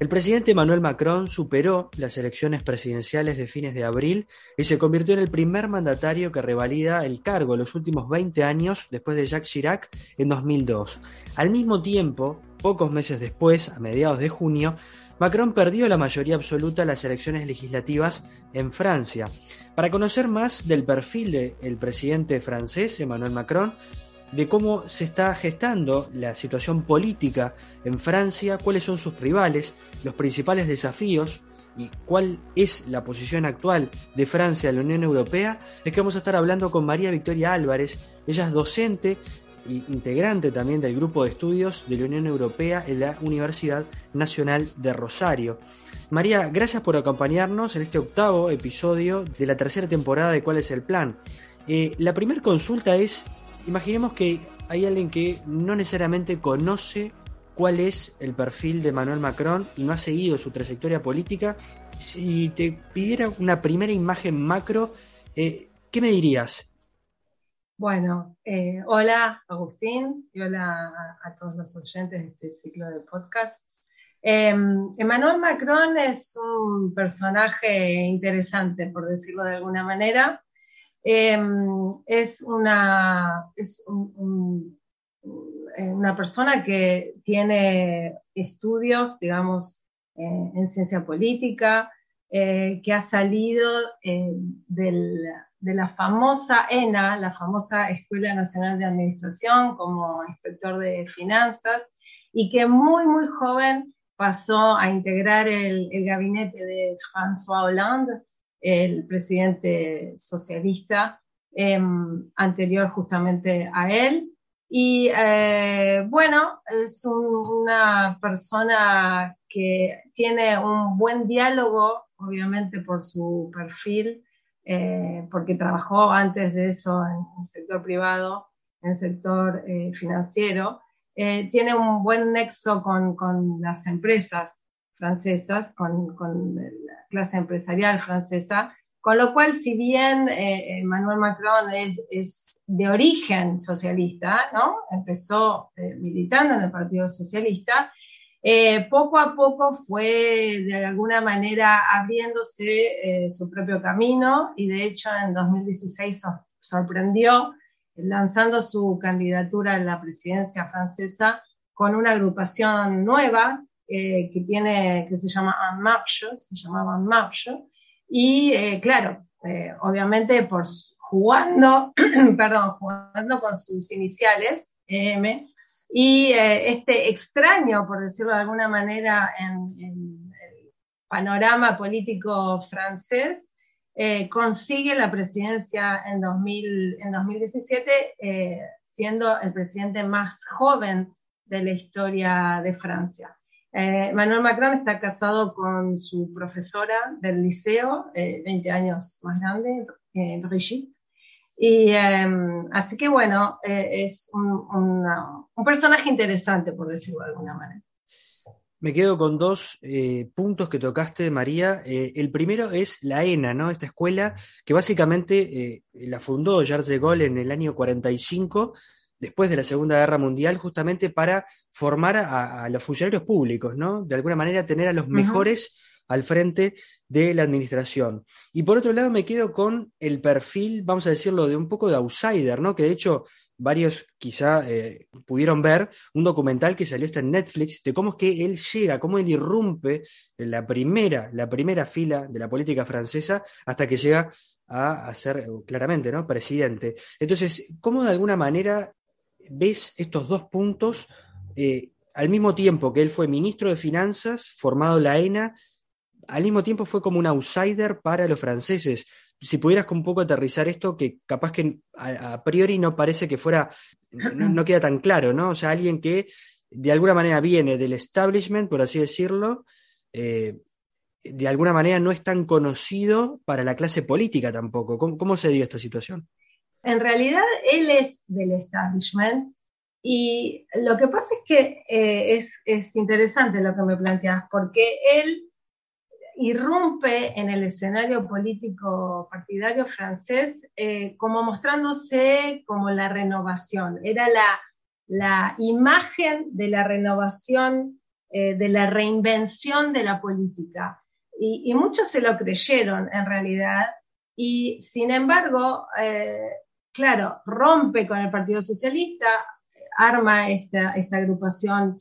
El presidente Emmanuel Macron superó las elecciones presidenciales de fines de abril y se convirtió en el primer mandatario que revalida el cargo en los últimos 20 años después de Jacques Chirac en 2002. Al mismo tiempo, pocos meses después, a mediados de junio, Macron perdió la mayoría absoluta en las elecciones legislativas en Francia. Para conocer más del perfil del presidente francés, Emmanuel Macron, de cómo se está gestando la situación política en Francia, cuáles son sus rivales, los principales desafíos y cuál es la posición actual de Francia en la Unión Europea, es que vamos a estar hablando con María Victoria Álvarez. Ella es docente e integrante también del grupo de estudios de la Unión Europea en la Universidad Nacional de Rosario. María, gracias por acompañarnos en este octavo episodio de la tercera temporada de ¿Cuál es el plan? Eh, la primera consulta es imaginemos que hay alguien que no necesariamente conoce cuál es el perfil de Manuel Macron y no ha seguido su trayectoria política. Si te pidiera una primera imagen macro, eh, ¿qué me dirías? Bueno, eh, hola Agustín y hola a, todos los oyentes de este ciclo de podcast. Em, Emmanuel Macron es un personaje interesante, por decirlo de alguna manera. Em, es una, es una persona que tiene estudios, digamos, eh, en ciencia política, eh, que ha salido eh, de la famosa ENA, la famosa Escuela Nacional de Administración, como inspector de finanzas, y que muy, muy joven pasó a integrar el, el gabinete de François Hollande, el presidente socialista em, anterior justamente a él. Y eh, bueno, es una persona que tiene un buen diálogo, obviamente por su perfil, eh, porque trabajó antes de eso en el sector privado, en el sector eh, financiero. tiene un buen nexo con, con las empresas francesas, con, con, la clase empresarial francesa, con lo cual, si bien eh, Emmanuel Macron es, es, de origen socialista, ¿no? empezó eh, militando en el Partido Socialista, eh, poco a poco fue de alguna manera abriéndose su propio camino y de hecho en 2016 sorprendió lanzando su candidatura a la presidencia francesa con una agrupación nueva eh, que tiene, que se llama En Marche, se llamaba En Marche, y eh, claro, eh, obviamente por jugando, perdón, jugando con sus iniciales, EM, y este extraño, por decirlo de alguna manera, en, el panorama político francés, consigue la presidencia en, 2000, en 2017, siendo el presidente más joven de la historia de Francia. Eh, Manuel Macron está casado con su profesora del liceo, 20 eh, años más grande, eh, Brigitte. Y em, así que bueno, es un, personaje interesante, por decirlo de alguna manera. Me quedo con dos puntos que tocaste, María. el primero es la ENA, ¿no? Esta escuela que básicamente la fundó Charles de Gaulle en el año 45 después de la Segunda Guerra Mundial, justamente para formar a, los funcionarios públicos, ¿no? De alguna manera tener a los mejores al frente de la administración. Y por otro lado me quedo con el perfil, vamos a decirlo, de un poco de outsider, ¿no? Que de hecho varios quizá eh, pudieron ver un documental que salió hasta en Netflix de cómo es que él llega, cómo él irrumpe en la primera, la primera fila de la política francesa hasta que llega a, ser claramente ¿no? presidente. Entonces, ¿cómo de alguna manera ves estos dos puntos eh, al mismo tiempo que él fue ministro de Finanzas, formado la ENA, al mismo tiempo fue como un outsider para los franceses. Si pudieras un poco aterrizar esto, que capaz que a, priori no parece que fuera, no, queda tan claro, ¿no? O sea, alguien que de alguna manera viene del establishment, por así decirlo, eh, de alguna manera no es tan conocido para la clase política tampoco. ¿Cómo, se dio esta situación? En realidad, él es del establishment y lo que pasa es que eh, es, es, interesante lo que me planteas, porque él irrumpe en el escenario político partidario francés eh, como mostrándose como la renovación. Era la, la imagen de la renovación, eh, de la reinvención de la política. Y, muchos se lo creyeron en realidad. Y sin embargo, eh, claro, rompe con el Partido Socialista, arma esta, agrupación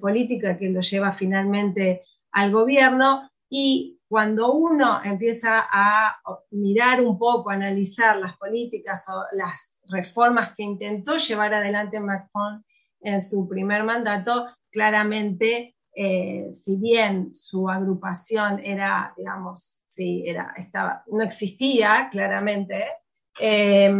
política que lo lleva finalmente al gobierno, y cuando uno empieza a mirar un poco, analizar las políticas o las reformas que intentó llevar adelante Macron en su primer mandato, claramente, eh, si bien su agrupación era, digamos, sí, era, estaba, no existía claramente, eh,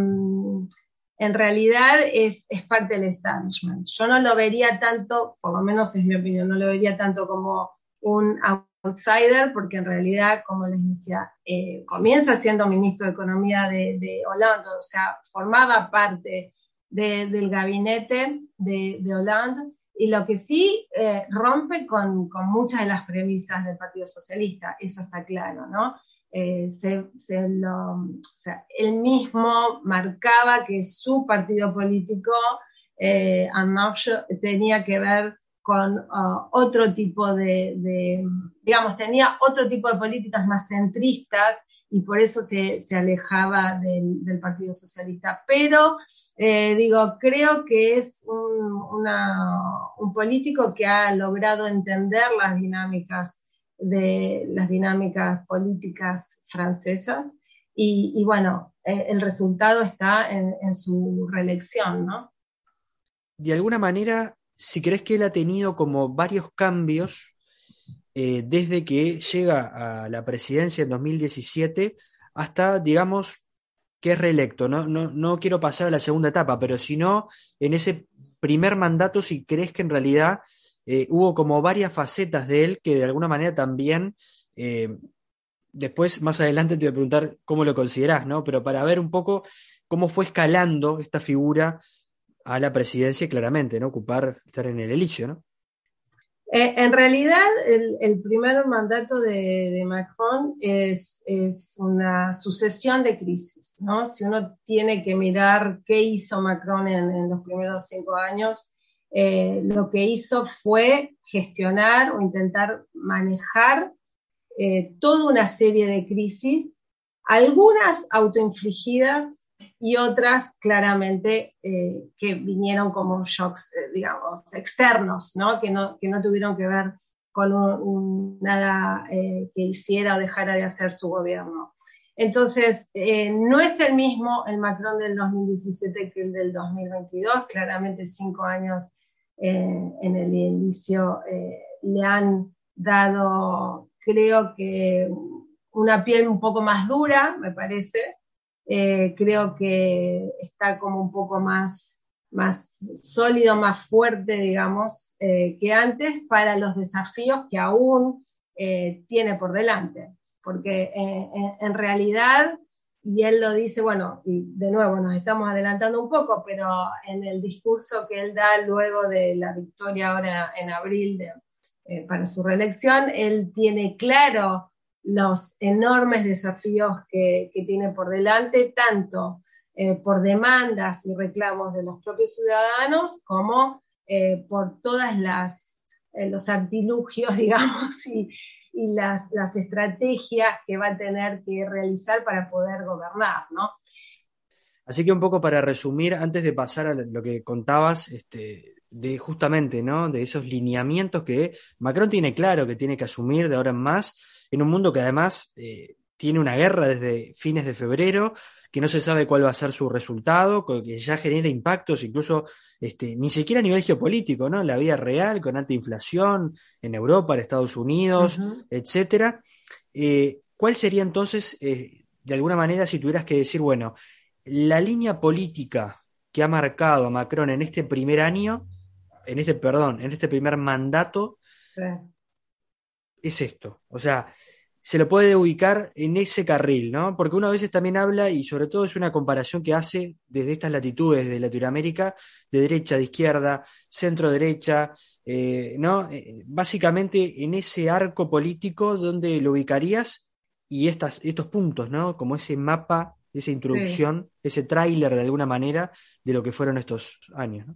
en realidad es, es, parte del establishment. Yo no lo vería tanto, por lo menos es mi opinión, no lo vería tanto como un outsider, porque en realidad, como les decía, eh, comienza siendo ministro de Economía de, de Hollande, o sea, formaba parte del gabinete de, de, Hollande, y lo que sí eh, rompe con, con, muchas de las premisas del Partido Socialista, eso está claro, ¿no? Eh, se, lo, o él mismo marcaba que su partido político, eh, tenía que ver con uh, otro tipo de, digamos, tenía otro tipo de políticas más centristas y por eso se, se alejaba del, Partido Socialista. Pero, eh, digo, creo que es un, un, político que ha logrado entender las dinámicas de las dinámicas políticas francesas y, bueno, eh, el resultado está en, su reelección, ¿no? De alguna manera, si crees que él ha tenido como varios cambios eh, desde que llega a la presidencia en 2017 hasta, digamos, que es reelecto. No, no, quiero pasar a la segunda etapa, pero si no, en ese primer mandato, si crees que en realidad eh, hubo como varias facetas de él que de alguna manera también... Eh, después, más adelante, te voy a preguntar cómo lo considerás, ¿no? Pero para ver un poco cómo fue escalando esta figura a la presidencia claramente, ¿no? Ocupar, estar en el elicio, ¿no? Eh, en realidad, el, primer mandato de, Macron es, una sucesión de crisis, ¿no? Si uno tiene que mirar qué hizo Macron en, los primeros cinco años, eh, lo que hizo fue gestionar o intentar manejar eh, toda una serie de crisis, algunas autoinfligidas y otras claramente eh, que vinieron como shocks, digamos, externos, ¿no? Que, ¿no? que no tuvieron que ver con nada que hiciera o dejara de hacer su gobierno. Entonces, no es el mismo el Macron del 2017 que el del 2022, claramente cinco años en el inicio le han dado, creo que, una piel un poco más dura, me parece, eh, creo que está como un poco más, más sólido, más fuerte, digamos, eh, que antes para los desafíos que aún eh, tiene por delante. Porque en realidad, y él lo dice, bueno, y de nuevo nos estamos adelantando un poco, pero en el discurso que él da luego de la victoria ahora en abril para su reelección, él tiene claro los enormes desafíos que, tiene por delante, tanto eh, por demandas y reclamos de los propios ciudadanos como eh, por todas las eh, los artilugios, digamos, y, las, estrategias que va a tener que realizar para poder gobernar, ¿no? Así que un poco para resumir, antes de pasar a lo que contabas, este, de justamente, ¿no? De esos lineamientos que Macron tiene claro que tiene que asumir de ahora en más, en un mundo que además eh, tiene una guerra desde fines de febrero, que no se sabe cuál va a ser su resultado, que ya genera impactos incluso este, ni siquiera a nivel geopolítico, ¿no? La vida real, con alta inflación en Europa, en Estados Unidos, etcétera. Eh, ¿Cuál sería entonces, eh, de alguna manera, si tuvieras que decir, bueno, la línea política que ha marcado a Macron en este primer año, en este, perdón, en este primer mandato, es esto. O sea, se lo puede ubicar en ese carril, ¿no? Porque uno a veces también habla, y sobre todo es una comparación que hace desde estas latitudes de Latinoamérica, de derecha, de izquierda, centro derecha, eh, ¿no? Eh, básicamente en ese arco político donde lo ubicarías y estas, estos puntos, ¿no? Como ese mapa, esa introducción, ese tráiler de alguna manera de lo que fueron estos años, ¿no?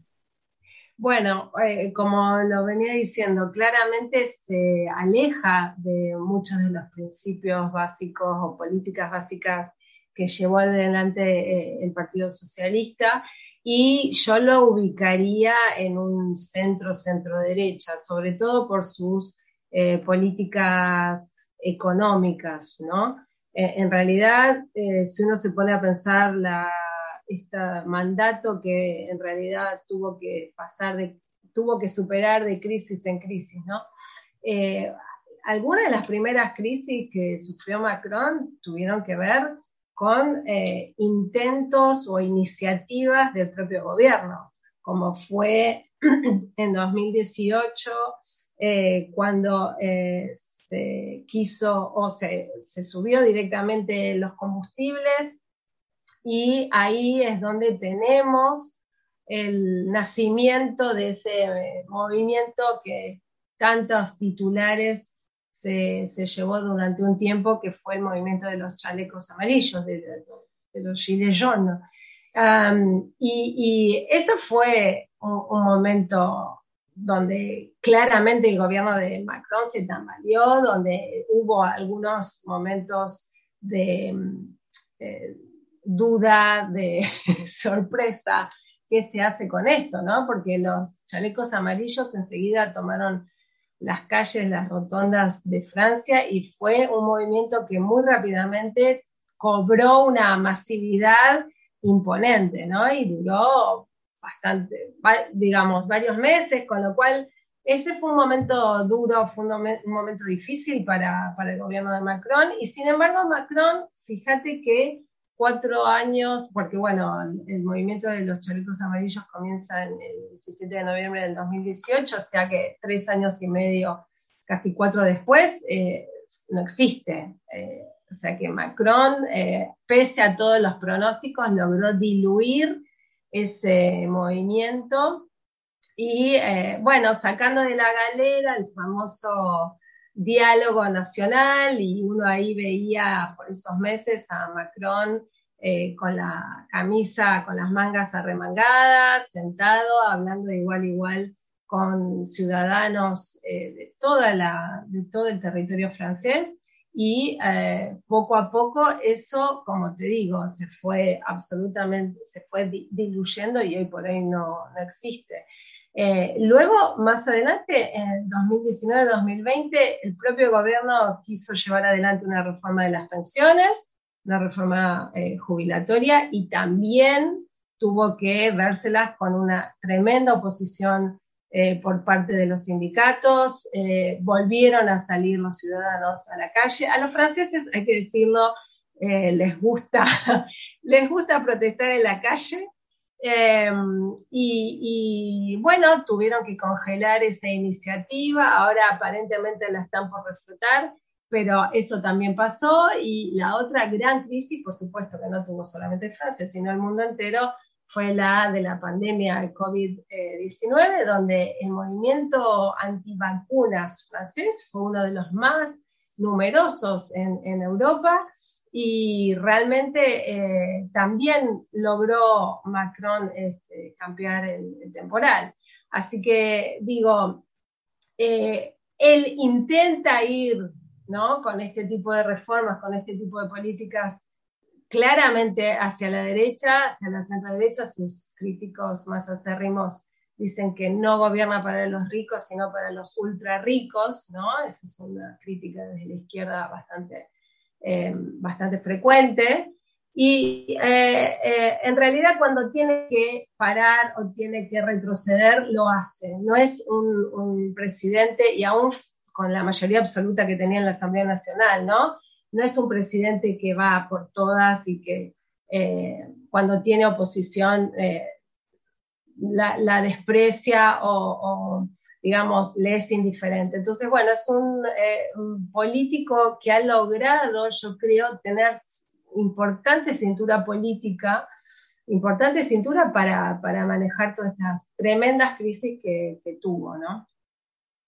Bueno, eh, como lo venía diciendo, claramente se aleja de muchos de los principios básicos o políticas básicas que llevó adelante eh, el Partido Socialista y yo lo ubicaría en un centro centro derecha, sobre todo por sus eh, políticas económicas, ¿no? en realidad, si uno se pone a pensar la este mandato que en realidad tuvo que pasar, de, tuvo que superar de crisis en crisis, ¿no? Eh, algunas de las primeras crisis que sufrió Macron tuvieron que ver con eh, intentos o iniciativas del propio gobierno, como fue en 2018 eh, cuando se quiso o se, se, subió directamente los combustibles y ahí es donde tenemos el nacimiento de ese eh, movimiento que tantos titulares se, llevó durante un tiempo, que fue el movimiento de los chalecos amarillos, de, los gilets jaunes. y, eso fue un, momento donde claramente el gobierno de Macron se tambaleó, donde hubo algunos momentos de, eh, duda, de sorpresa, qué se hace con esto, ¿no? Porque los chalecos amarillos enseguida tomaron las calles, las rotondas de Francia y fue un movimiento que muy rápidamente cobró una masividad imponente, ¿no? Y duró bastante, digamos, varios meses, con lo cual ese fue un momento duro, fue un, momento difícil para, para, el gobierno de Macron y sin embargo Macron, fíjate que cuatro años, porque bueno, el movimiento de los chalecos amarillos comienza en el 17 de noviembre del 2018, o sea que tres años y medio, casi cuatro después, eh, no existe. Eh, o sea que Macron, eh, pese a todos los pronósticos, logró diluir ese movimiento y, bueno, sacando de la galera el famoso diálogo nacional y uno ahí veía por esos meses a Macron eh, con la camisa, con las mangas arremangadas, sentado, hablando igual igual con ciudadanos eh, de, toda la, de todo el territorio francés y eh, poco a poco eso, como te digo, se fue absolutamente, se fue diluyendo y hoy por hoy no, no existe. Eh, luego, más adelante, en 2019-2020, el propio gobierno quiso llevar adelante una reforma de las pensiones, una reforma eh, jubilatoria y también tuvo que vérselas con una tremenda oposición eh, por parte de los sindicatos, volvieron a salir los ciudadanos a la calle. A los franceses, hay que decirlo, les gusta, les gusta protestar en la calle, Em, y, bueno, tuvieron que congelar esa iniciativa, ahora aparentemente la están por reflotar, pero eso también pasó. Y la otra gran crisis, por supuesto que no tuvo solamente Francia, sino el mundo entero, fue la de la pandemia de COVID-19, donde el movimiento antivacunas francés fue uno de los más numerosos en, en Europa y realmente eh, también logró Macron este, cambiar el, temporal. Así que digo, eh, él intenta ir ¿no? con este tipo de reformas, con este tipo de políticas claramente hacia la derecha, hacia la centro derecha, sus críticos más acérrimos dicen que no gobierna para los ricos, sino para los ultra ricos, ¿no? Esa es una crítica desde la izquierda bastante eh, bastante frecuente. Y eh, eh, en realidad cuando tiene que parar o tiene que retroceder, lo hace. No es un, presidente, y aún con la mayoría absoluta que tenía en la Asamblea Nacional, ¿no? No es un presidente que va por todas y que cuando tiene oposición la, desprecia o, digamos, le es indiferente. Entonces, bueno, es un, un político que ha logrado, yo creo, tener importante cintura política, importante cintura para, para manejar todas estas tremendas crisis que, que tuvo, ¿no?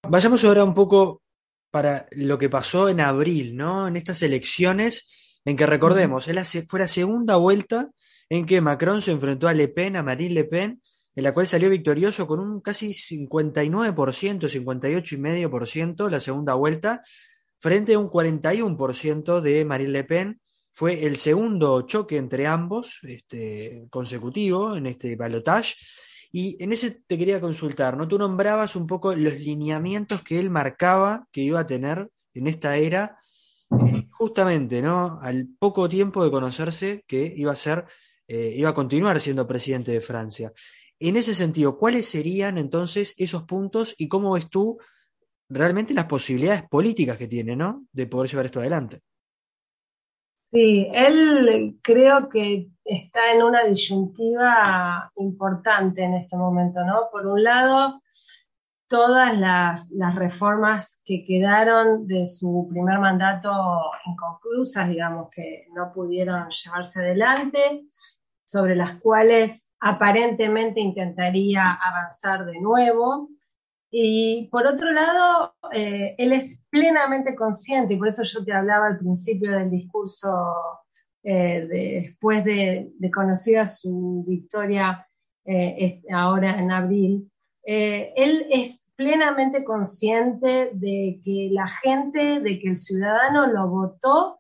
Vayamos ahora un poco para lo que pasó en abril, ¿no? En estas elecciones, en que recordemos, fue la segunda vuelta en que Macron se enfrentó a Le Pen, a Marine Le Pen, en la cual salió victorioso con un casi 59%, 58,5% la segunda vuelta, frente a un 41% de Marine Le Pen. Fue el segundo choque entre ambos, este, consecutivo, en este balotage. Y en ese te quería consultar, ¿no? Tú nombrabas un poco los lineamientos que él marcaba que iba a tener en esta era, eh, justamente, ¿no? Al poco tiempo de conocerse que iba a ser, eh, iba a continuar siendo presidente de Francia. En ese sentido, ¿cuáles serían entonces esos puntos y cómo ves tú realmente las posibilidades políticas que tiene, ¿no? De poder llevar esto adelante. Sí, él creo que está en una disyuntiva importante en este momento, ¿no? Por un lado, todas las, reformas que quedaron de su primer mandato inconclusas, digamos, que no pudieron llevarse adelante, sobre las cuales aparentemente intentaría avanzar de nuevo. Y por otro lado, eh, él es plenamente consciente, y por eso yo te hablaba al principio del discurso, eh, después de, conocida su victoria eh, ahora en abril, él es plenamente consciente de que la gente, de que el ciudadano lo votó,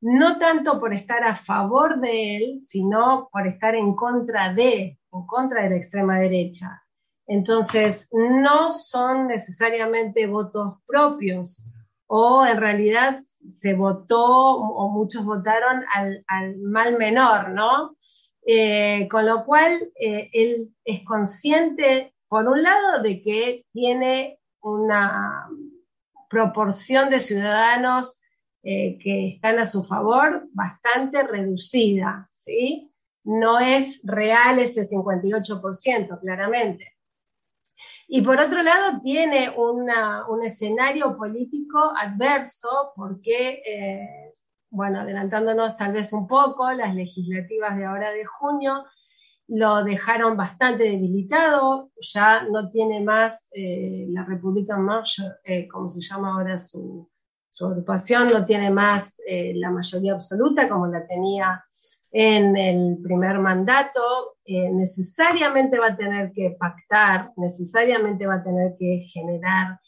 no tanto por estar a favor de él, sino por estar en contra de, en contra de la extrema derecha. Entonces, no son necesariamente votos propios o en realidad se votó o muchos votaron al, mal menor, ¿no? Eh, con lo cual, eh, él es consciente, por un lado, de que tiene una proporción de ciudadanos eh, que están a su favor bastante reducida, ¿sí? No es real ese 58%, claramente. Y por otro lado, tiene un escenario político adverso porque, eh, bueno, adelantándonos tal vez un poco, las legislativas de ahora de junio lo dejaron bastante debilitado, ya no tiene más eh, la República March, eh, como se llama ahora su, su agrupación, no tiene más la mayoría absoluta como la tenía en el primer mandato, eh, necesariamente va a tener que pactar, necesariamente va a tener que generar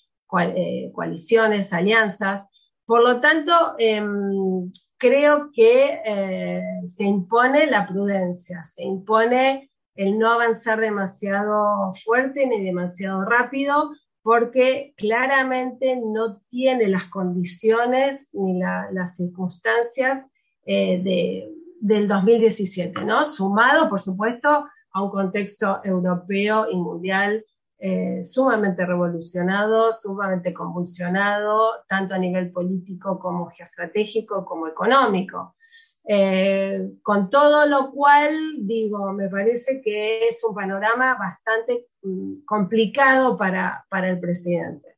eh, coaliciones, alianzas. Por lo tanto, em, creo que eh, se impone la prudencia, se impone el no avanzar demasiado fuerte ni demasiado rápido, porque claramente no tiene las condiciones ni las circunstancias de, del 2017, ¿no? Sumado, por supuesto, a un contexto europeo y mundial eh, sumamente revolucionado, sumamente convulsionado, tanto a nivel político como geoestratégico como económico. Eh, con todo lo cual, digo, me parece que es un panorama bastante mm, complicado para, para el presidente.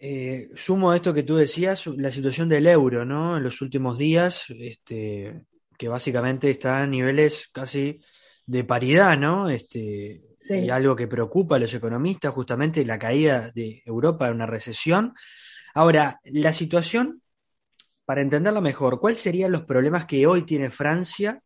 Eh, sumo a esto que tú decías, la situación del euro, ¿no? En los últimos días, este, que básicamente está a niveles casi de paridad, ¿no? Este, Y algo que preocupa a los economistas, justamente la caída de Europa en una recesión. Ahora, la situación, para entenderla mejor, ¿cuáles serían los problemas que hoy tiene Francia?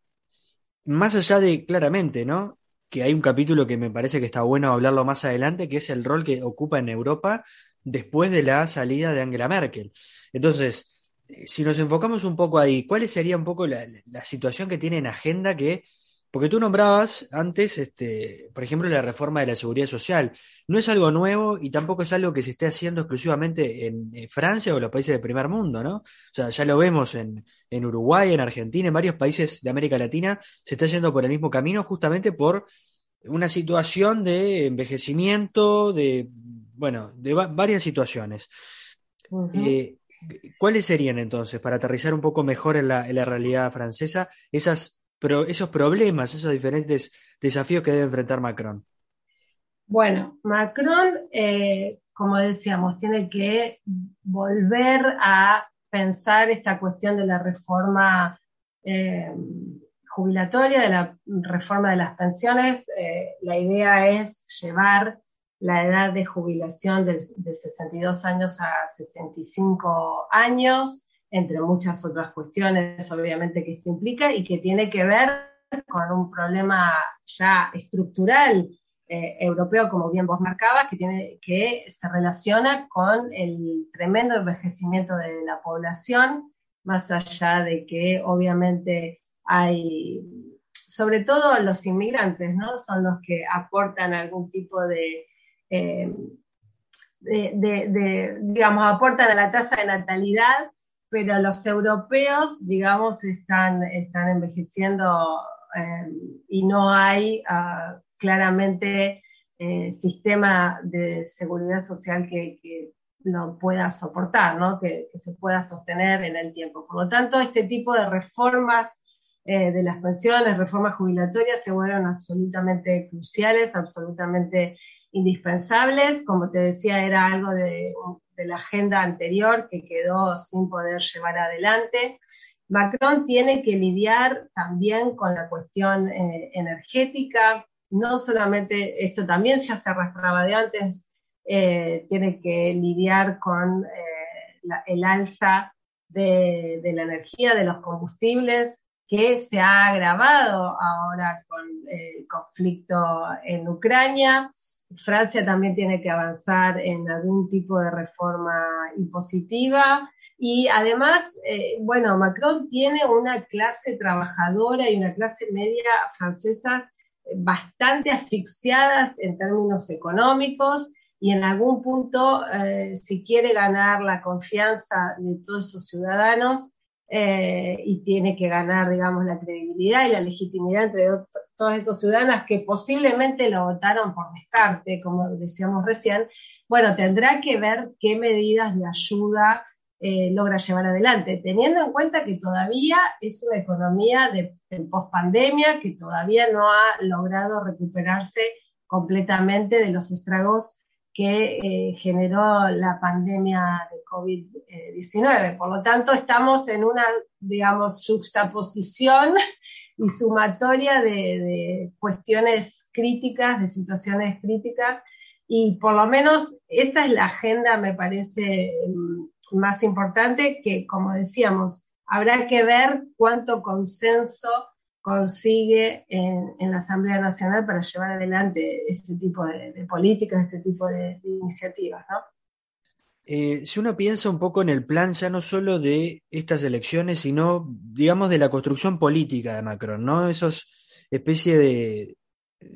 Más allá de, claramente, ¿no? Que hay un capítulo que me parece que está bueno hablarlo más adelante, que es el rol que ocupa en Europa después de la salida de Angela Merkel. Entonces, eh, si nos enfocamos un poco ahí, ¿cuál sería un poco la, situación que tiene en agenda que, porque tú nombrabas antes, este, por ejemplo, la reforma de la seguridad social, no es algo nuevo y tampoco es algo que se esté haciendo exclusivamente en, Francia o en los países del primer mundo, ¿no? O sea, ya lo vemos en, en Uruguay, en Argentina, en varios países de América Latina, se está yendo por el mismo camino justamente por una situación de envejecimiento, de bueno, de varias situaciones. Eh, ¿Cuáles serían entonces, para aterrizar un poco mejor en la, realidad francesa, esas, esos problemas, esos diferentes desafíos que debe enfrentar Macron? Bueno, Macron, eh, como decíamos, tiene que volver a pensar esta cuestión de la reforma eh, jubilatoria, de la reforma de las pensiones. Eh, la idea es llevar la edad de jubilación de, 62 años a 65 años, entre muchas otras cuestiones, obviamente, que esto implica y que tiene que ver con un problema ya estructural eh, europeo, como bien vos marcabas, que, tiene, que se relaciona con el tremendo envejecimiento de la población, más allá de que obviamente hay, sobre todo los inmigrantes, ¿no? Son los que aportan algún tipo de eh, de, digamos, aportan a la tasa de natalidad, pero los europeos, digamos, están, están envejeciendo eh, y no hay uh, claramente eh, sistema de seguridad social que, lo pueda soportar, ¿no? que, se pueda sostener en el tiempo. Por lo tanto, este tipo de reformas de las pensiones, reformas jubilatorias, se vuelven absolutamente cruciales, absolutamente indispensables. Como te decía, era algo de, la agenda anterior que quedó sin poder llevar adelante. Macron tiene que lidiar también con la cuestión eh, energética, no solamente esto también ya se arrastraba de antes, eh, tiene que lidiar con eh, el alza de, de, la energía, de los combustibles, que se ha agravado ahora con el conflicto en Ucrania. Francia también tiene que avanzar en algún tipo de reforma impositiva. Y además, eh, bueno, Macron tiene una clase trabajadora y una clase media francesas bastante asfixiadas en términos económicos y en algún punto, eh, si quiere ganar la confianza de todos esos ciudadanos, eh, y tiene que ganar, digamos, la credibilidad y la legitimidad entre todos esos ciudadanos que posiblemente lo votaron por descarte, como decíamos recién, bueno, tendrá que ver qué medidas de ayuda eh, logra llevar adelante, teniendo en cuenta que todavía es una economía de, de post-pandemia que todavía no ha logrado recuperarse completamente de los estragos que eh, generó la pandemia de COVID-19. Por lo tanto, estamos en una, digamos, juxtaposición y sumatoria de, cuestiones críticas, de situaciones críticas, y por lo menos esa es la agenda, me parece, mm, más importante, que como decíamos, habrá que ver cuánto consenso consigue en, la Asamblea Nacional para llevar adelante este tipo de, políticas, este tipo de, iniciativas, ¿no? Eh, si uno piensa un poco en el plan ya no solo de estas elecciones, sino, digamos, de la construcción política de Macron, ¿no? Esos especie de,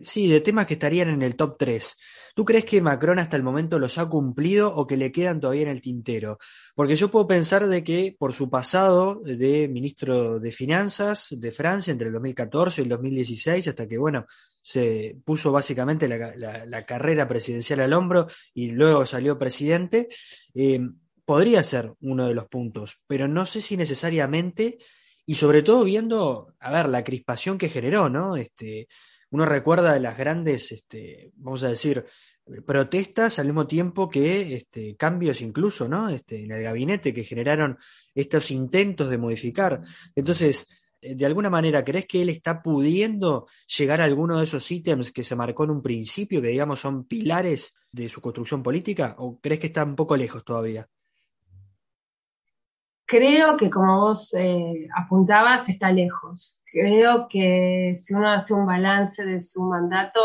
sí, de temas que estarían en el top 3. ¿Tú crees que Macron hasta el momento los ha cumplido o que le quedan todavía en el tintero? Porque yo puedo pensar de que por su pasado de ministro de Finanzas de Francia entre el 2014 y el 2016, hasta que, bueno, se puso básicamente la, carrera presidencial al hombro y luego salió presidente, eh, podría ser uno de los puntos, pero no sé si necesariamente, y sobre todo viendo, a ver, la crispación que generó, ¿no? Este, uno recuerda las grandes, este, vamos a decir, protestas al mismo tiempo que este, cambios incluso, ¿no? Este, en el gabinete que generaron estos intentos de modificar. Entonces, eh, de alguna manera, ¿crees que él está pudiendo llegar a alguno de esos ítems que se marcó en un principio, que digamos son pilares de su construcción política, o crees que está un poco lejos todavía? Creo que como vos eh, apuntabas, está lejos. Creo que si uno hace un balance de su mandato,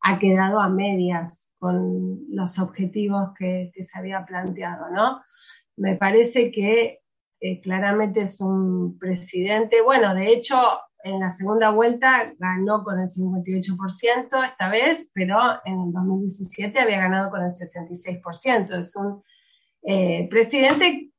ha quedado a medias con los objetivos que, se había planteado, ¿no? Me parece que eh, claramente es un presidente, bueno, de hecho, en la segunda vuelta ganó con el 58% esta vez, pero en el 2017 había ganado con el 66%. Es un eh, presidente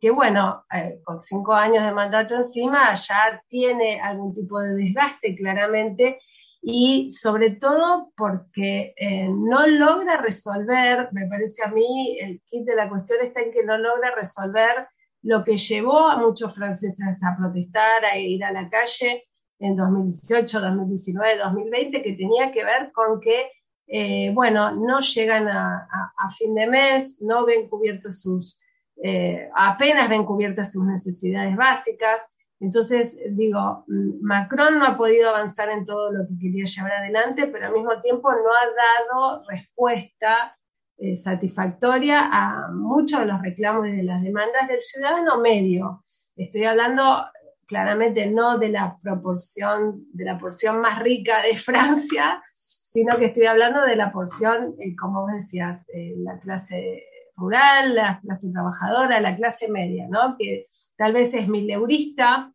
que bueno, eh, con cinco años de mandato encima ya tiene algún tipo de desgaste claramente y sobre todo porque eh, no logra resolver, me parece a mí, el kit de la cuestión está en que no logra resolver lo que llevó a muchos franceses a protestar, a ir a la calle en 2018, 2019, 2020, que tenía que ver con que eh, bueno, no llegan a, fin de mes, no ven cubiertas sus, eh, apenas ven cubiertas sus necesidades básicas. Entonces, digo, Macron no ha podido avanzar en todo lo que quería llevar adelante, pero al mismo tiempo no ha dado respuesta eh, satisfactoria a muchos de los reclamos y de las demandas del ciudadano medio. Estoy hablando claramente no de la proporción, de la porción más rica de Francia, sino que estoy hablando de la porción, eh, como vos decías, la clase rural, la clase trabajadora, la clase media, ¿no? Que tal vez es mileurista,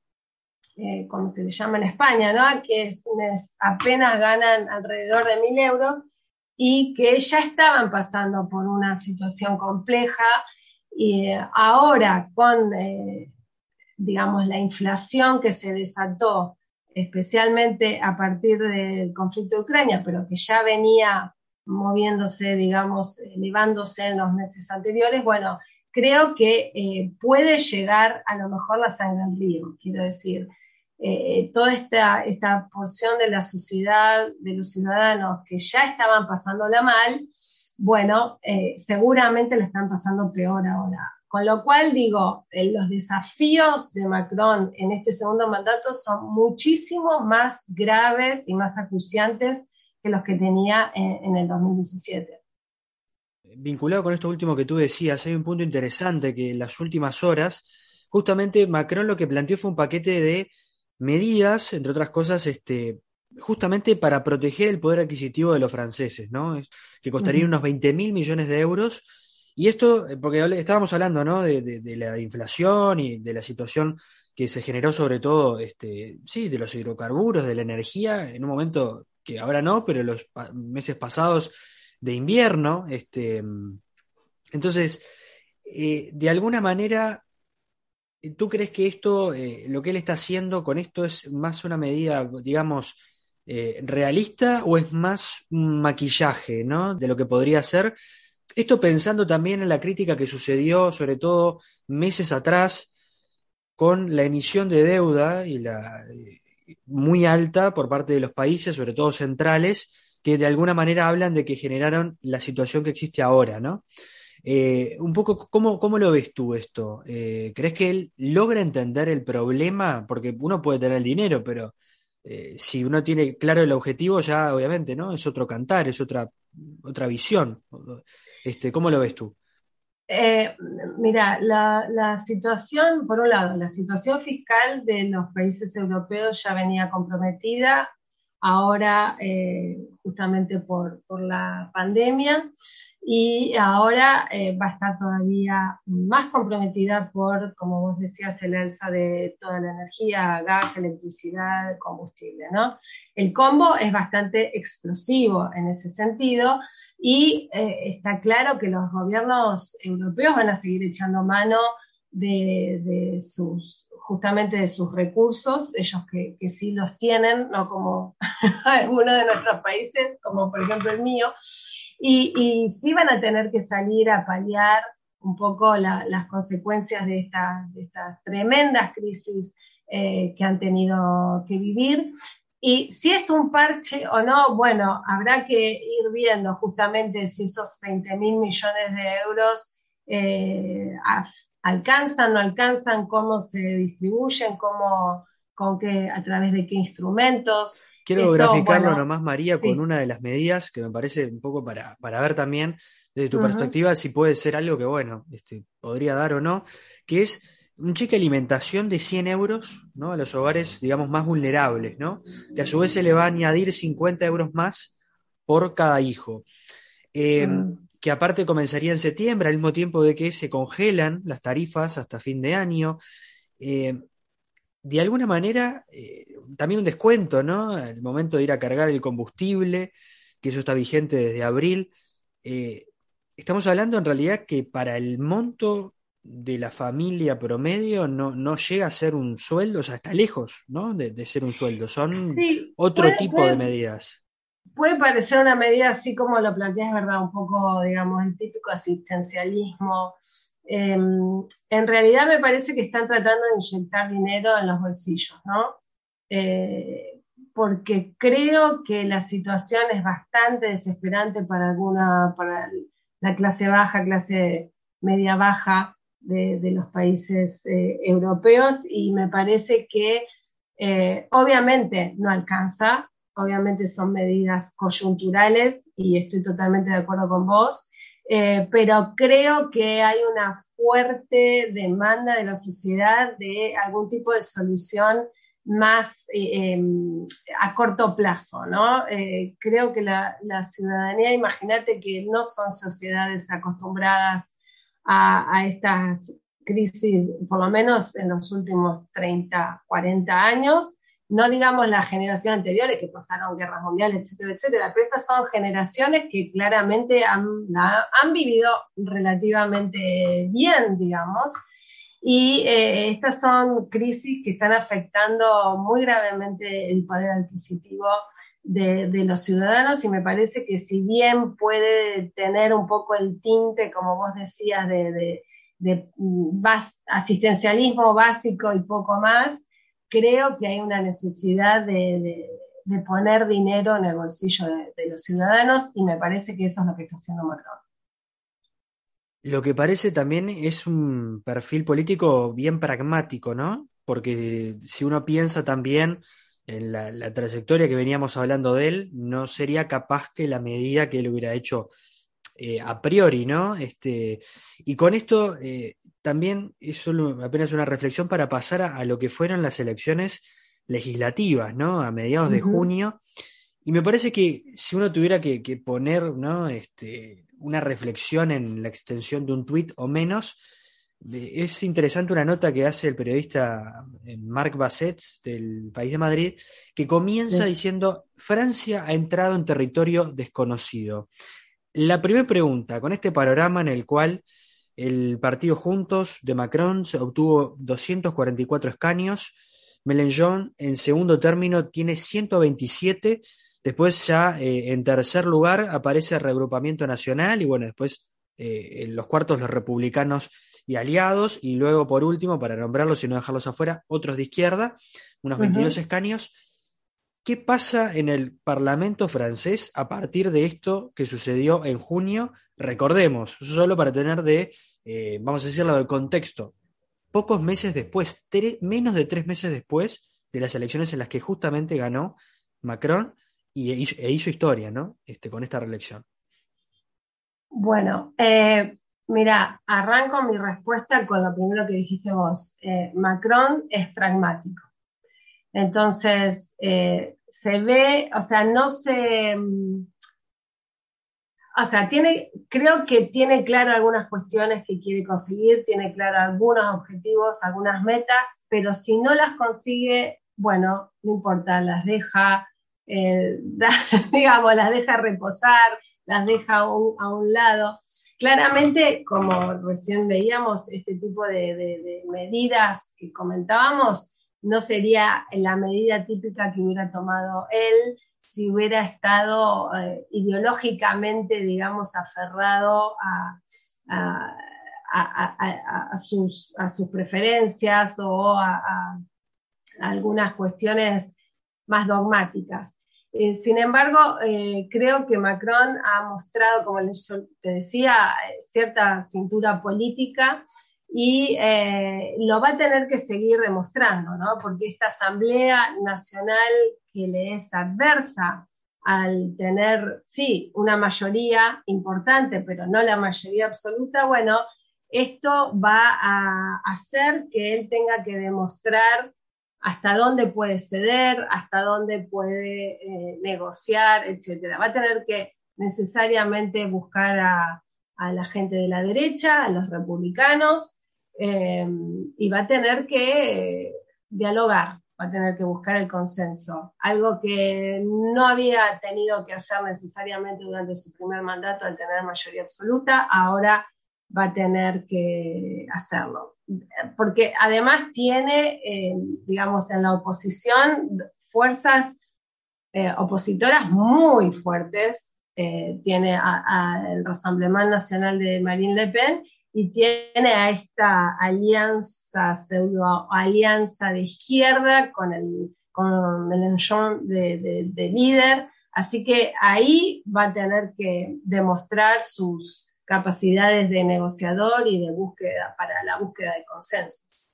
como se le llama en España, ¿no? Que apenas ganan alrededor de mil euros y que ya estaban pasando por una situación compleja y eh, ahora con, eh, digamos, la inflación que se desató, especialmente a partir del conflicto de Ucrania, pero que ya venía moviéndose, digamos, elevándose en los meses anteriores, bueno, creo que eh, puede llegar a lo mejor la sangre al río, quiero decir, eh, toda esta, esta porción de la sociedad, de los ciudadanos que ya estaban pasándola mal, bueno, eh, seguramente le están pasando peor ahora. Con lo cual digo, los desafíos de Macron en este segundo mandato son muchísimo más graves y más acuciantes que los que tenía en, en el 2017 vinculado con esto último que tú decías, hay un punto interesante que en las últimas horas, justamente Macron lo que planteó fue un paquete de medidas, entre otras cosas, este, justamente para proteger el poder adquisitivo de los franceses, ¿no? Que costaría unos 20 mil millones de euros. Y esto, eh, porque estábamos hablando, ¿no? De, la inflación y de la situación que se generó sobre todo, este, sí, de los hidrocarburos, de la energía, en un momento que ahora no, pero los meses pasados de invierno, este, entonces, eh, de alguna manera ¿Tú crees que esto, eh, lo que él está haciendo con esto es más una medida, digamos, eh, realista o es más un maquillaje, ¿no? De lo que podría ser. Esto pensando también en la crítica que sucedió, sobre todo meses atrás, con la emisión de deuda y la eh, muy alta por parte de los países, sobre todo centrales, que de alguna manera hablan de que generaron la situación que existe ahora, ¿no? Eh, un poco, ¿cómo, ¿cómo, lo ves tú esto? Eh, ¿Crees que él logra entender el problema? Porque uno puede tener el dinero, pero eh, si uno tiene claro el objetivo, ya obviamente, ¿no? Es otro cantar, es otra, otra visión. Este, ¿Cómo lo ves tú? Mira, la, situación, por un lado, la situación fiscal de los países europeos ya venía comprometida ahora eh, justamente por, la pandemia y ahora eh, va a estar todavía más comprometida por, como vos decías, el alza de toda la energía, gas, electricidad, combustible. ¿no? El combo es bastante explosivo en ese sentido y eh, está claro que los gobiernos europeos van a seguir echando mano de, sus justamente de sus recursos, ellos que, que sí los tienen, no como algunos de nuestros países, como por ejemplo el mío, y, y sí van a tener que salir a paliar un poco las consecuencias de, de estas tremendas crisis eh, que han tenido que vivir. Y si es un parche o no, bueno, habrá que ir viendo justamente si esos 20 mil millones de euros eh, alcanzan, no alcanzan, cómo se distribuyen, cómo, con qué, a través de qué instrumentos. Quiero graficarlo nomás, María, con una de las medidas que me parece un poco para, para ver también desde tu perspectiva si puede ser algo que, bueno, este, podría dar o no, que es un cheque de alimentación de 100 euros ¿no? a los hogares, digamos, más vulnerables, ¿no? que a su vez se le va a añadir 50 euros más por cada hijo. Eh, que aparte comenzaría en septiembre, al mismo tiempo de que se congelan las tarifas hasta fin de año. Eh, de alguna manera, eh, también un descuento, ¿no? El momento de ir a cargar el combustible, que eso está vigente desde abril. Estamos hablando en realidad que para el monto de la familia promedio no, llega a ser un sueldo, o sea, está lejos, ¿no? De, ser un sueldo. Son otro tipo de medidas puede parecer una medida así como lo planteas, ¿verdad? Un poco, digamos, el típico asistencialismo. Em, en realidad me parece que están tratando de inyectar dinero en los bolsillos, ¿no? Eh, porque creo que la situación es bastante desesperante para alguna, para la clase baja, clase media baja de, los países eh, europeos y me parece que eh, obviamente no alcanza, obviamente son medidas coyunturales y estoy totalmente de acuerdo con vos, eh, pero creo que hay una fuerte demanda de la sociedad de algún tipo de solución más eh, em, a corto plazo, ¿no? Eh, creo que la, ciudadanía, imagínate que no son sociedades acostumbradas a, a, estas crisis, por lo menos en los últimos 30, 40 años, no digamos las generaciones anteriores que pasaron guerras mundiales, etcétera, etcétera, pero estas son generaciones que claramente han, han vivido relativamente bien, digamos, y eh, estas son crisis que están afectando muy gravemente el poder adquisitivo de, los ciudadanos y me parece que si bien puede tener un poco el tinte, como vos decías, de, mm, asistencialismo básico y poco más, creo que hay una necesidad de, poner dinero en el bolsillo de, los ciudadanos y me parece que eso es lo que está haciendo Macron. Lo que parece también es un perfil político bien pragmático, ¿no? Porque si uno piensa también en la, trayectoria que veníamos hablando de él, no sería capaz que la medida que él hubiera hecho eh, a priori, ¿no? Este, y con esto eh, también es solo apenas una reflexión para pasar a, lo que fueron las elecciones legislativas, ¿no? A mediados de junio. Y me parece que si uno tuviera que, poner, ¿no? Este, una reflexión en la extensión de un tuit o menos, es interesante una nota que hace el periodista eh, Marc Bassets del País de Madrid, que comienza diciendo, Francia ha entrado en territorio desconocido. La primera pregunta, con este panorama en el cual el partido Juntos de Macron se obtuvo 244 escaños. Mélenchon en segundo término tiene 127. Después ya eh, en tercer lugar aparece el reagrupamiento nacional y bueno, después eh, en los cuartos los republicanos y aliados y luego por último, para nombrarlos y no dejarlos afuera, otros de izquierda, unos 22 escaños. ¿Qué pasa en el Parlamento francés a partir de esto que sucedió en junio? Recordemos, solo para tener de, eh, vamos a decirlo, de contexto, pocos meses después, menos de tres meses después de las elecciones en las que justamente ganó Macron y, e, e hizo, historia, ¿no? Este, con esta reelección. Bueno, eh, mira, arranco mi respuesta con lo primero que dijiste vos. Eh, Macron es pragmático. Entonces, eh, se ve, o sea, no se... Mm, o sea, tiene, creo que tiene claro algunas cuestiones que quiere conseguir, tiene claro algunos objetivos, algunas metas, pero si no las consigue, bueno, no importa, las deja, eh, digamos, las deja reposar, las deja a un, lado. Claramente, como recién veíamos, este tipo de medidas que comentábamos, no sería la medida típica que hubiera tomado él si hubiera estado eh, ideológicamente, digamos, aferrado a, sus, preferencias o a, algunas cuestiones más dogmáticas. Eh, sin embargo, eh, creo que Macron ha mostrado, como yo te decía, cierta cintura política y eh, lo va a tener que seguir demostrando, ¿no? Porque esta Asamblea Nacional que le es adversa al tener, sí, una mayoría importante, pero no la mayoría absoluta, bueno, esto va a hacer que él tenga que demostrar hasta dónde puede ceder, hasta dónde puede eh, negociar, etc. Va a tener que necesariamente buscar a, a la gente de la derecha, a los republicanos, eh, y va a tener que dialogar, va a tener que buscar el consenso, algo que no había tenido que hacer necesariamente durante su primer mandato al tener mayoría absoluta, ahora va a tener que hacerlo. Porque además tiene, eh, digamos, en la oposición fuerzas eh, opositoras muy fuertes. tiene al Rassemblement Nacional de Marine Le Pen y tiene a esta alianza, pseudo alianza de izquierda con el con Mélenchon de, líder, así que ahí va a tener que demostrar sus capacidades de negociador y de búsqueda para la búsqueda de consensos.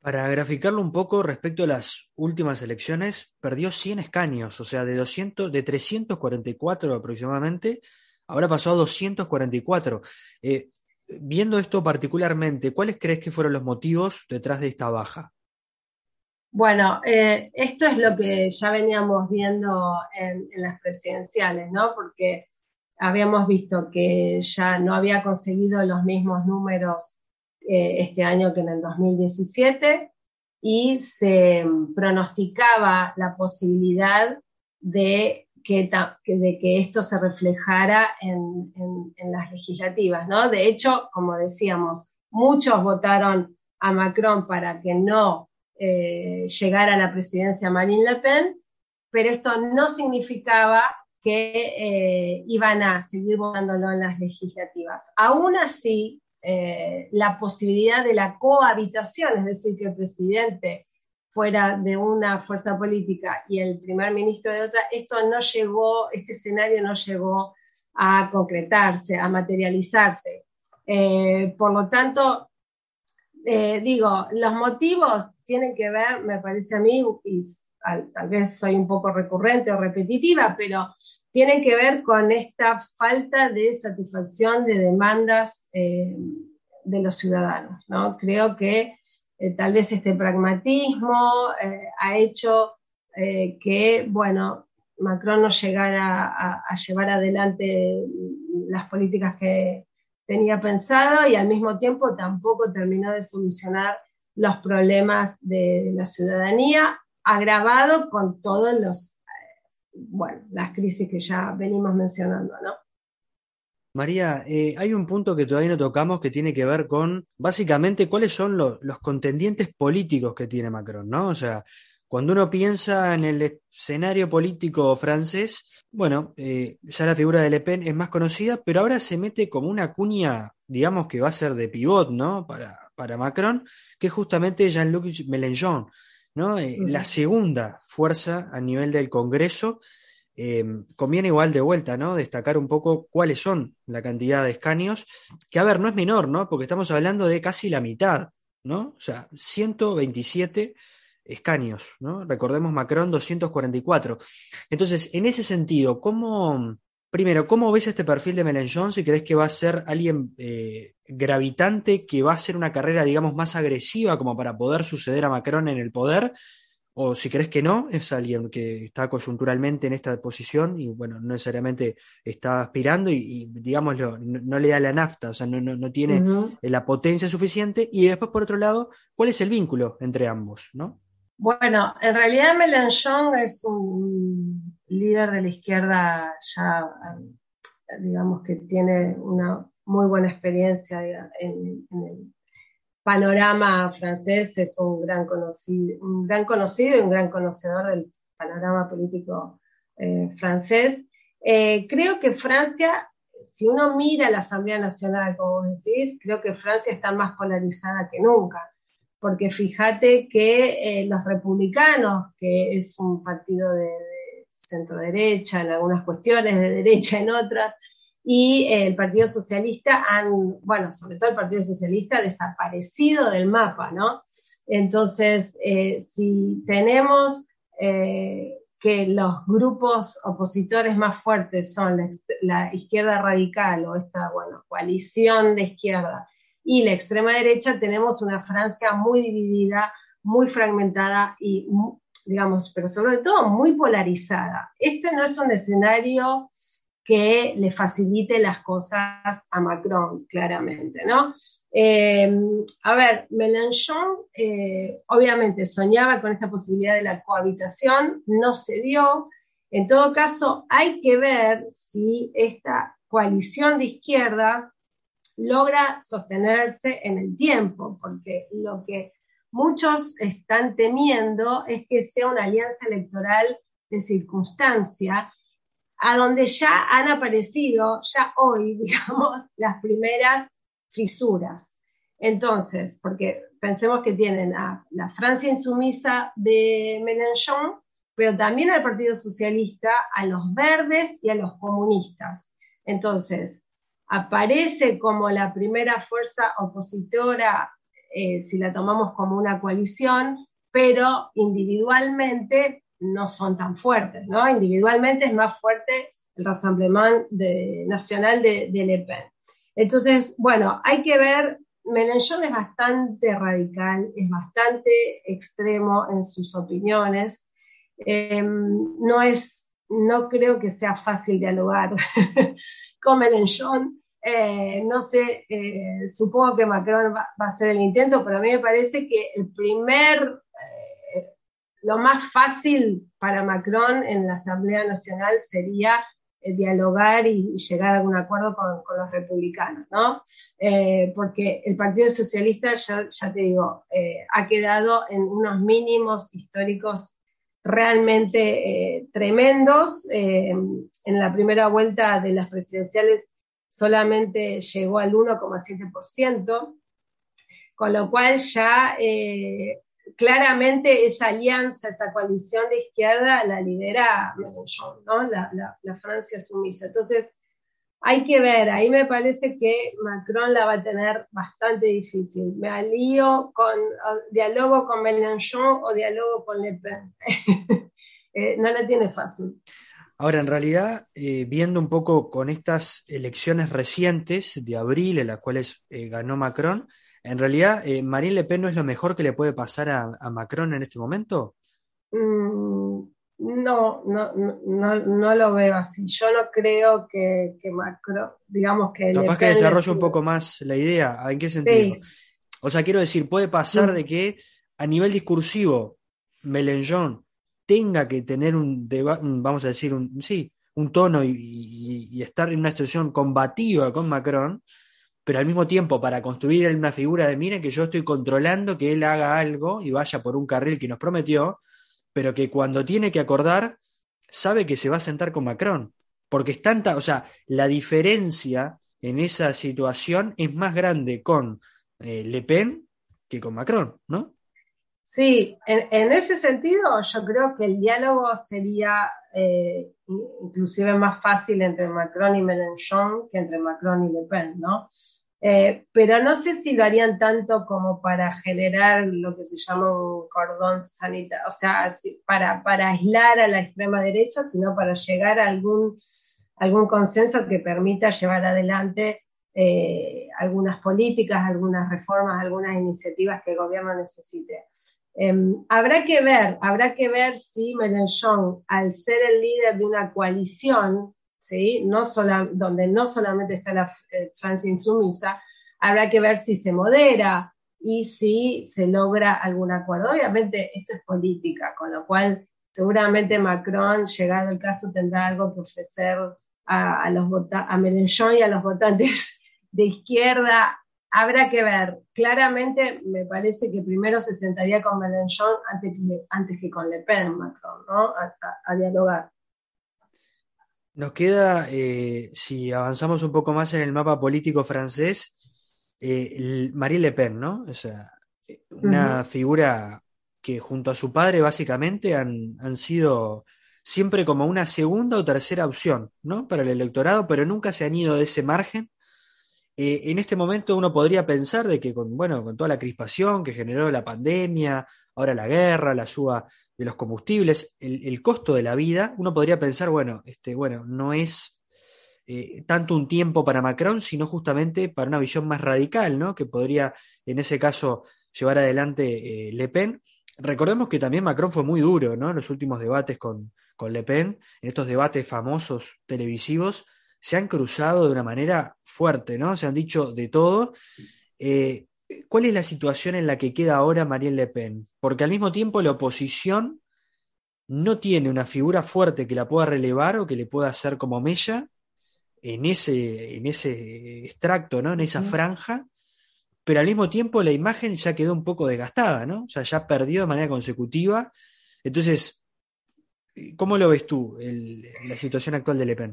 Para graficarlo un poco respecto a las últimas elecciones, perdió 100 escaños, o sea, de, 200, de 344 aproximadamente, ahora pasó a 244. Eh, viendo esto particularmente, ¿cuáles crees que fueron los motivos detrás de esta baja? Bueno, eh, esto es lo que ya veníamos viendo en, las presidenciales, ¿no? Porque habíamos visto que ya no había conseguido los mismos números eh, este año que en el 2017 y se pronosticaba la posibilidad de que, de que esto se reflejara en, las legislativas, ¿no? De hecho, como decíamos, muchos votaron a Macron para que no eh, llegara a la presidencia Marine Le Pen, pero esto no significaba que eh, iban a seguir votándolo en las legislativas. Aún así, eh, la posibilidad de la cohabitación, es decir, que el presidente fuera de una fuerza política y el primer ministro de otra, esto no llegó, este escenario no llegó a concretarse, a materializarse. Eh, por lo tanto, eh, digo, los motivos tienen que ver, me parece a mí, y tal vez soy un poco recurrente o repetitiva, pero tienen que ver con esta falta de satisfacción de demandas eh, de los ciudadanos. ¿no? Creo que eh, tal vez este pragmatismo eh, ha hecho eh, que, bueno, Macron no llegara a, llevar adelante las políticas que tenía pensado y al mismo tiempo tampoco terminó de solucionar los problemas de, la ciudadanía, agravado con todos los, bueno, las crisis que ya venimos mencionando, ¿no? María, eh, hay un punto que todavía no tocamos que tiene que ver con básicamente cuáles son los contendientes políticos que tiene Macron, ¿no? O sea, cuando uno piensa en el escenario político francés, bueno, eh, ya la figura de Le Pen es más conocida, pero ahora se mete como una cuña, digamos que va a ser de pivot, ¿no? Para, para Macron, que es justamente Jean-Luc Mélenchon, ¿no? Eh, la segunda fuerza a nivel del Congreso Em, conviene igual de vuelta, ¿no? Destacar un poco cuáles son la cantidad de escaños, que a ver, no es menor, ¿no? Porque estamos hablando de casi la mitad, ¿no? O sea, 127 escaños, ¿no? Recordemos Macron 244. Entonces, en ese sentido, ¿cómo, primero, cómo ves este perfil de Mélenchon si crees que va a ser alguien eh, gravitante, que va a ser una carrera, digamos, más agresiva como para poder suceder a Macron en el poder? O si crees que no, es alguien que está coyunturalmente en esta posición y, bueno, no necesariamente está aspirando y, digámoslo, no, le da la nafta, o sea, no, no, tiene la potencia suficiente. Y después, por otro lado, ¿cuál es el vínculo entre ambos, no? Bueno, en realidad Mélenchon es un líder de la izquierda ya, digamos que tiene una muy buena experiencia en, en el panorama francés es un gran conocido, un gran conocido y un gran conocedor del panorama político eh, francés. Eh, creo que Francia, si uno mira la Asamblea Nacional, como decís, creo que Francia está más polarizada que nunca, porque fíjate que eh, los republicanos, que es un partido de centro derecha en algunas cuestiones, de derecha en otras, y el Partido Socialista han, bueno, sobre todo el Partido Socialista, desaparecido del mapa, ¿no? Entonces, eh, si tenemos eh, que los grupos opositores más fuertes son la, izquierda radical o esta, bueno, coalición de izquierda y la extrema derecha, tenemos una Francia muy dividida, muy fragmentada y, digamos, pero sobre todo muy polarizada. Este no es un escenario que le facilite las cosas a Macron, claramente, ¿no? Eh, a ver, Mélenchon eh, obviamente soñaba con esta posibilidad de la cohabitación, no se dio. En todo caso, hay que ver si esta coalición de izquierda logra sostenerse en el tiempo, porque lo que muchos están temiendo es que sea una alianza electoral de circunstancia a donde ya han aparecido, ya hoy, digamos, las primeras fisuras. Entonces, porque pensemos que tienen a la Francia insumisa de Mélenchon, pero también al Partido Socialista, a los verdes y a los comunistas. Entonces, aparece como la primera fuerza opositora, eh, si la tomamos como una coalición, pero individualmente no son tan fuertes, ¿no? Individualmente es más fuerte el Rassemblement Nacional de, de Le Pen. Entonces, bueno, hay que ver Mélenchon es bastante radical, es bastante extremo en sus opiniones. Em, no es, no creo que sea fácil dialogar con Mélenchon. Eh, no sé, eh, supongo que Macron va, a hacer el intento, pero a mí me parece que el primer, eh, lo más fácil para Macron en la Asamblea Nacional sería eh, dialogar y, llegar a algún acuerdo con, los republicanos, ¿no? Eh, porque el Partido Socialista, ya, te digo, eh, ha quedado en unos mínimos históricos realmente tremendos. en la primera vuelta de las presidenciales solamente llegó al 1,7%, con lo cual ya claramente esa alianza, esa coalición de izquierda la lidera Mélenchon, ¿no? La, Francia sumisa. Entonces, hay que ver, ahí me parece que Macron la va a tener bastante difícil. Me alío con diálogo con Mélenchon o diálogo con Le Pen. Eh, no la tiene fácil. Ahora, en realidad, eh, viendo un poco con estas elecciones recientes de abril, en las cuales eh, ganó Macron, en realidad, eh, Marine Le Pen no es lo mejor que le puede pasar a, Macron en este momento. Mm, no, no, no, lo veo así. Yo no creo que, Macron, digamos que... Capaz que desarrolle un poco más la idea. ¿En qué sentido? O sea, quiero decir, puede pasar mm. de que a nivel discursivo Mélenchon tenga que tener un debate, vamos a decir, un, sí, un tono y, estar en una situación combativa con Macron, pero al mismo tiempo para construir una figura de, miren que yo estoy controlando que él haga algo y vaya por un carril que nos prometió, pero que cuando tiene que acordar, sabe que se va a sentar con Macron, porque es tanta, o sea, la diferencia en esa situación es más grande con eh, Le Pen que con Macron, ¿no? Sí, en, ese sentido yo creo que el diálogo sería eh, inclusive más fácil entre Macron y Mélenchon que entre Macron y Le Pen, ¿no? Eh, pero no sé si lo harían tanto como para generar lo que se llama un cordón sanitario, o sea, para, aislar a la extrema derecha, sino para llegar a algún consenso que permita llevar adelante eh, algunas políticas, algunas reformas, algunas iniciativas que el gobierno necesite. Em, habrá que ver, habrá que ver si Mélenchon, al ser el líder de una coalición, ¿sí? no donde no solamente está la eh, Francia insumisa, habrá que ver si se modera y si se logra algún acuerdo. Obviamente esto es política, con lo cual seguramente Macron, llegado el caso, tendrá algo que ofrecer a, a los a Mélenchon y a los votantes de izquierda habrá que ver. Claramente me parece que primero se sentaría con Mélenchon antes que, antes que con Le Pen, Macron, ¿no? A, dialogar. Nos queda, eh, si avanzamos un poco más en el mapa político francés, eh, Marie Le Pen, ¿no? O sea, una figura que junto a su padre básicamente han, han sido siempre como una segunda o tercera opción, ¿no? Para el electorado, pero nunca se han ido de ese margen eh, en este momento uno podría pensar de que con, bueno, con toda la crispación que generó la pandemia, ahora la guerra, la suba de los combustibles, el, costo de la vida, uno podría pensar, bueno, este, bueno, no es eh, tanto un tiempo para Macron, sino justamente para una visión más radical, ¿no? Que podría, en ese caso, llevar adelante eh, Le Pen. Recordemos que también Macron fue muy duro, ¿no? En los últimos debates con, con Le Pen, en estos debates famosos televisivos, se han cruzado de una manera fuerte, ¿no? Se han dicho de todo. Eh, ¿Cuál es la situación en la que queda ahora Marine Le Pen? Porque al mismo tiempo la oposición no tiene una figura fuerte que la pueda relevar o que le pueda hacer como mella en ese, en ese extracto, ¿no? En esa franja, pero al mismo tiempo la imagen ya quedó un poco desgastada, ¿no? O sea, ya perdió de manera consecutiva. Entonces, ¿cómo lo ves tú, la situación actual de Le Pen?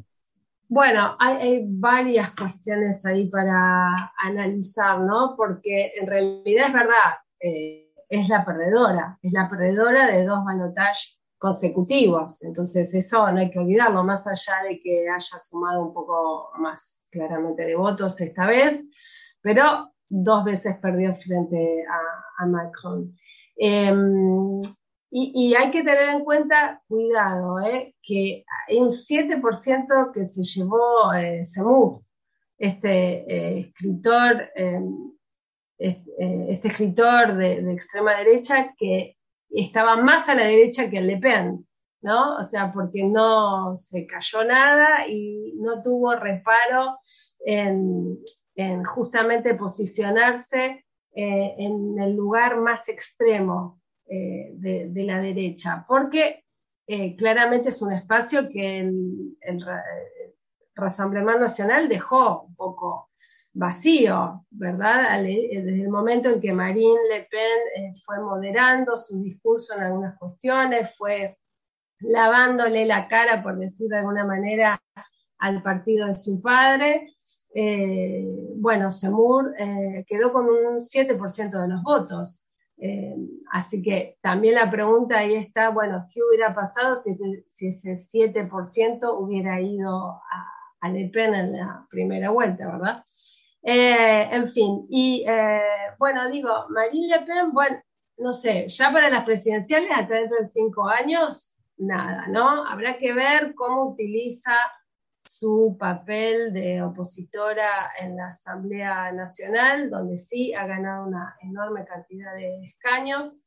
Bueno, hay, varias cuestiones ahí para analizar, ¿no? Porque en realidad es verdad, eh, es la perdedora, es la perdedora de dos balotajes consecutivos. Entonces eso no hay que olvidarlo, más allá de que haya sumado un poco más claramente de votos esta vez, pero dos veces perdió frente a, Macron. Em, y, hay que tener en cuenta, cuidado, eh, que hay un 7% que se llevó eh, este eh, escritor, em, eh, este, escritor de, extrema derecha que estaba más a la derecha que el Le Pen, ¿no? O sea, porque no se cayó nada y no tuvo reparo en, justamente posicionarse en el lugar más extremo eh, de, la derecha, porque eh, claramente es un espacio que el, el, Rassemblement Nacional dejó un poco vacío, ¿verdad? Desde el momento en que Marine Le Pen eh, fue moderando su discurso en algunas cuestiones, fue lavándole la cara, por decir de alguna manera, al partido de su padre, bueno, Semur quedó con un 7% de los votos. Eh, así que también la pregunta ahí está, bueno, ¿qué hubiera pasado si, ese 7% hubiera ido a, Le Pen en la primera vuelta, verdad? Eh, en fin, y eh, bueno, digo, Marine Le Pen, bueno, no sé, ya para las presidenciales, hasta dentro de cinco años, nada, ¿no? Habrá que ver cómo utiliza su papel de opositora en la Asamblea Nacional, donde sí ha ganado una enorme cantidad de escaños.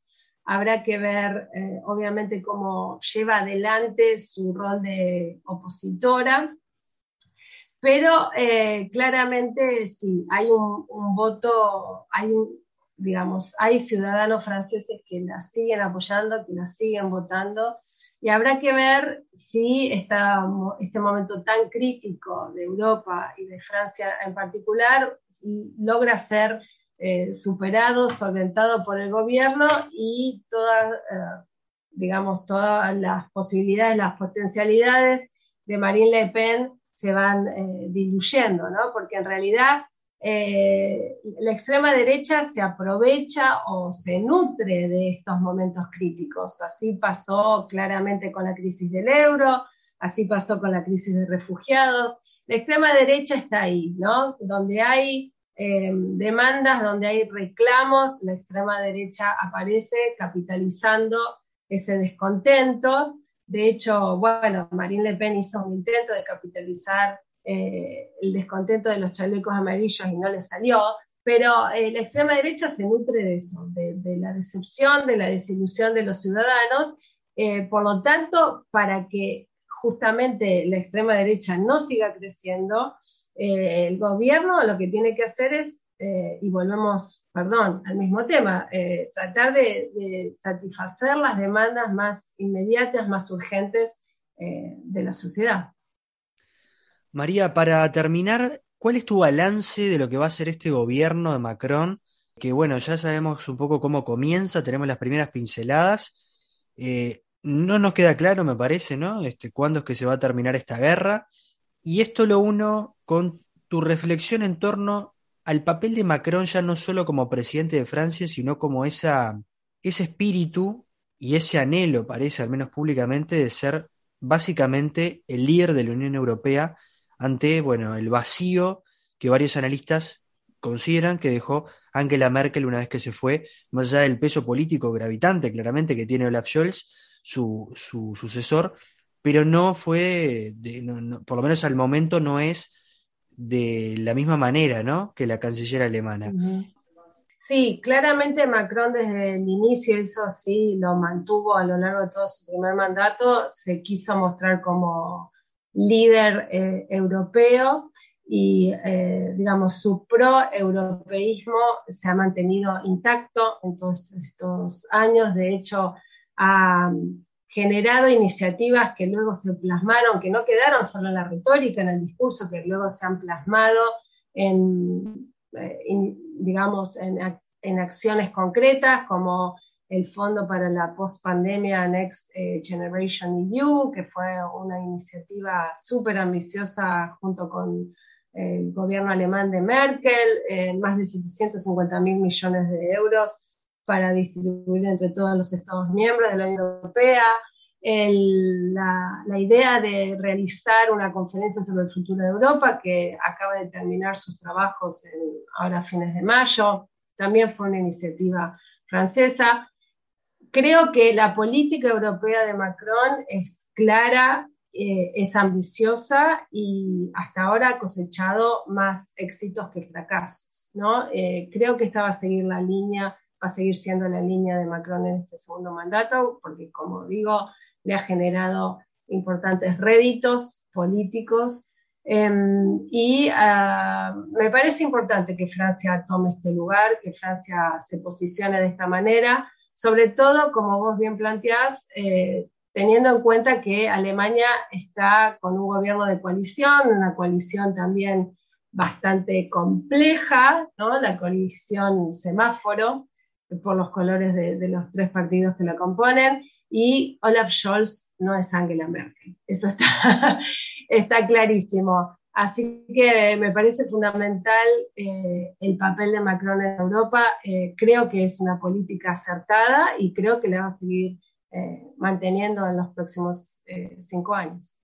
Habrá que ver, eh, obviamente, cómo lleva adelante su rol de opositora. Pero eh, claramente sí, hay un, un voto, hay un, digamos, hay ciudadanos franceses que la siguen apoyando, que la siguen votando, y habrá que ver si esta, este momento tan crítico de Europa y de Francia en particular logra ser eh, superado, solventado por el gobierno y todas, eh, digamos, todas las posibilidades, las potencialidades de Marine Le Pen se van eh, diluyendo, ¿no? Porque en realidad eh, la extrema derecha se aprovecha o se nutre de estos momentos críticos. Así pasó claramente con la crisis del euro, así pasó con la crisis de refugiados. La extrema derecha está ahí, ¿no? Donde hay eh, demandas, donde hay reclamos, la extrema derecha aparece capitalizando ese descontento. De hecho, bueno, Marine Le Pen hizo un intento de capitalizar eh, el descontento de los chalecos amarillos y no le salió, pero eh, la extrema derecha se nutre de eso, de, la decepción, de la desilusión de los ciudadanos. Eh, por lo tanto, para que justamente la extrema derecha no siga creciendo, el gobierno lo que tiene que hacer es, y volvemos, perdón, al mismo tema, tratar de, satisfacer las demandas más inmediatas, más urgentes de la sociedad. María, para terminar, ¿cuál es tu balance de lo que va a ser este gobierno de Macron? Que bueno, ya sabemos un poco cómo comienza, tenemos las primeras pinceladas. Eh, no nos queda claro, me parece, ¿no? Este, cuándo es que se va a terminar esta guerra. Y esto lo uno con tu reflexión en torno al papel de Macron ya no solo como presidente de Francia, sino como esa, ese espíritu y ese anhelo, parece, al menos públicamente, de ser básicamente el líder de la Unión Europea ante bueno, el vacío que varios analistas consideran que dejó Angela Merkel una vez que se fue, más allá del peso político gravitante claramente que tiene Olaf Scholz, su, su sucesor, pero no fue, por lo menos al momento no es de la misma manera ¿no? que la canciller alemana. Sí, claramente Macron desde el inicio, eso sí, lo mantuvo a lo largo de todo su primer mandato, se quiso mostrar como líder eh, europeo y, eh, digamos, su pro-europeísmo se ha mantenido intacto en todos estos años. De hecho, ha generado iniciativas que luego se plasmaron, que no quedaron solo en la retórica, en el discurso, que luego se han plasmado en, eh, digamos, en, en, acciones concretas, como el Fondo para la Post-Pandemia Next eh, Generation EU, que fue una iniciativa súper ambiciosa junto con el gobierno alemán de Merkel, eh, más de 750 mil millones de euros para distribuir entre todos los Estados miembros de la Unión Europea. la, la, idea de realizar una conferencia sobre el futuro de Europa que acaba de terminar sus trabajos en, ahora a fines de mayo, también fue una iniciativa francesa. Creo que la política europea de Macron es clara, eh, es ambiciosa y hasta ahora ha cosechado más éxitos que fracasos. ¿no? Eh, creo que esta va a seguir la línea, va a seguir siendo la línea de Macron en este segundo mandato, porque como digo, le ha generado importantes réditos políticos em, y ah, me parece importante que Francia tome este lugar, que Francia se posicione de esta manera, sobre todo, como vos bien planteás, eh, teniendo en cuenta que Alemania está con un gobierno de coalición, una coalición también bastante compleja, ¿no? la coalición semáforo, por los colores de, los tres partidos que la componen, y Olaf Scholz no es Angela Merkel. Eso está, está clarísimo. Así que me parece fundamental eh, el papel de Macron en Europa. Eh, creo que es una política acertada y creo que la va a seguir eh, manteniendo en los próximos cinco años.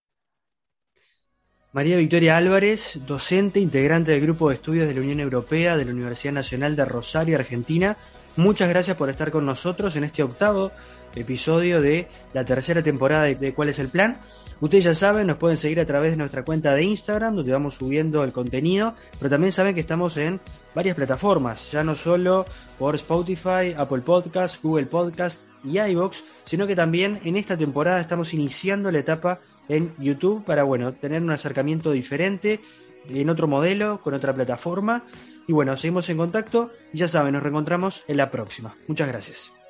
María Victoria Álvarez, docente, integrante del Grupo de Estudios de la Unión Europea de la Universidad Nacional de Rosario, Argentina. Muchas gracias por estar con nosotros en este octavo episodio de la tercera temporada de ¿Cuál es el plan? Ustedes ya saben, nos pueden seguir a través de nuestra cuenta de Instagram, donde vamos subiendo el contenido, pero también saben que estamos en varias plataformas, ya no solo por Spotify, Apple Podcasts, Google Podcasts y iVoox, sino que también en esta temporada estamos iniciando la etapa en YouTube para, bueno, tener un acercamiento diferente, en otro modelo, con otra plataforma. Y bueno, seguimos en contacto y ya saben, nos reencontramos en la próxima. Muchas gracias.